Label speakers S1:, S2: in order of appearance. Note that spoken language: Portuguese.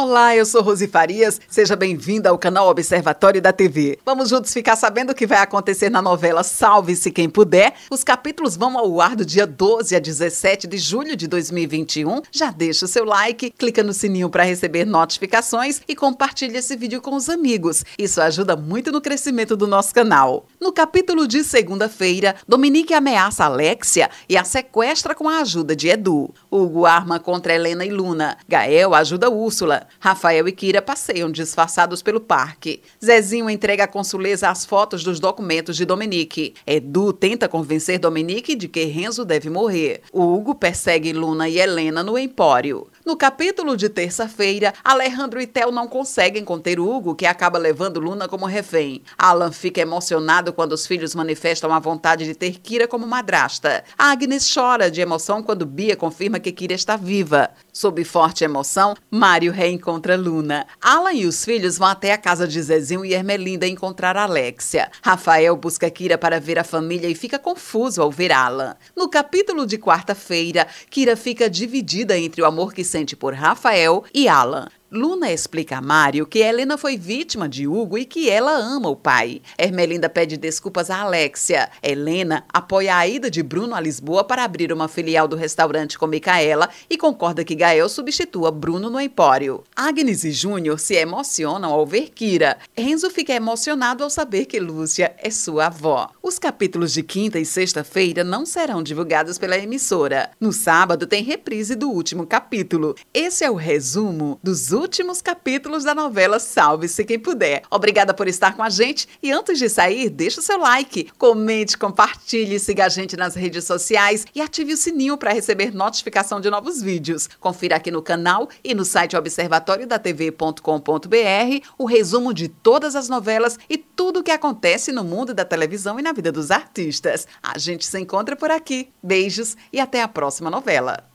S1: Olá, eu sou Rosi Farias. Seja bem-vinda ao canal Observatório da TV. Vamos juntos ficar sabendo o que vai acontecer na novela Salve-se Quem Puder. Os capítulos vão ao ar do dia 12 a 17 de julho de 2021. Já deixa o seu like, clica no sininho para receber notificações e compartilha esse vídeo com os amigos. Isso ajuda muito no crescimento do nosso canal. No capítulo de segunda-feira, Dominique ameaça Alexia e a sequestra com a ajuda de Edu. Hugo arma contra Helena e Luna. Gael ajuda Úrsula. Rafael e Kira passeiam disfarçados pelo parque. Zezinho entrega à consuleza as fotos dos documentos de Dominique. Edu tenta convencer Dominique de que Renzo deve morrer. Hugo persegue Luna e Helena no empório. No capítulo de terça-feira, Alejandro e Tel não conseguem conter Hugo, que acaba levando Luna como refém. Alan fica emocionado quando os filhos manifestam a vontade de ter Kira como madrasta. Agnes chora de emoção quando Bia confirma que Kira está viva. Sob forte emoção, Mário reencontra Luna. Alan e os filhos vão até a casa de Zezinho e Ermelinda encontrar Alexia. Rafael busca Kira para ver a família e fica confuso ao ver Alan. No capítulo de quarta-feira, Kira fica dividida entre o amor que sente por Rafael e Alan. Luna explica a Mário que Helena foi vítima de Hugo e que ela ama o pai. Ermelinda pede desculpas a Alexia. Helena apoia a ida de Bruno a Lisboa para abrir uma filial do restaurante com Micaela e concorda que Gael substitua Bruno no empório. Agnes e Júnior se emocionam ao ver Kira. Renzo fica emocionado ao saber que Lúcia é sua avó. Os capítulos de quinta e sexta-feira não serão divulgados pela emissora. No sábado tem reprise do último capítulo. Esse é o resumo dos últimos capítulos da novela Salve-se Quem Puder. Obrigada por estar com a gente e antes de sair, deixa o seu like, comente, compartilhe, siga a gente nas redes sociais e ative o sininho para receber notificação de novos vídeos. Confira aqui no canal e no site observatoriodatv.com.br o resumo de todas as novelas e tudo o que acontece no mundo da televisão e na vida dos artistas. A gente se encontra por aqui. Beijos e até a próxima novela.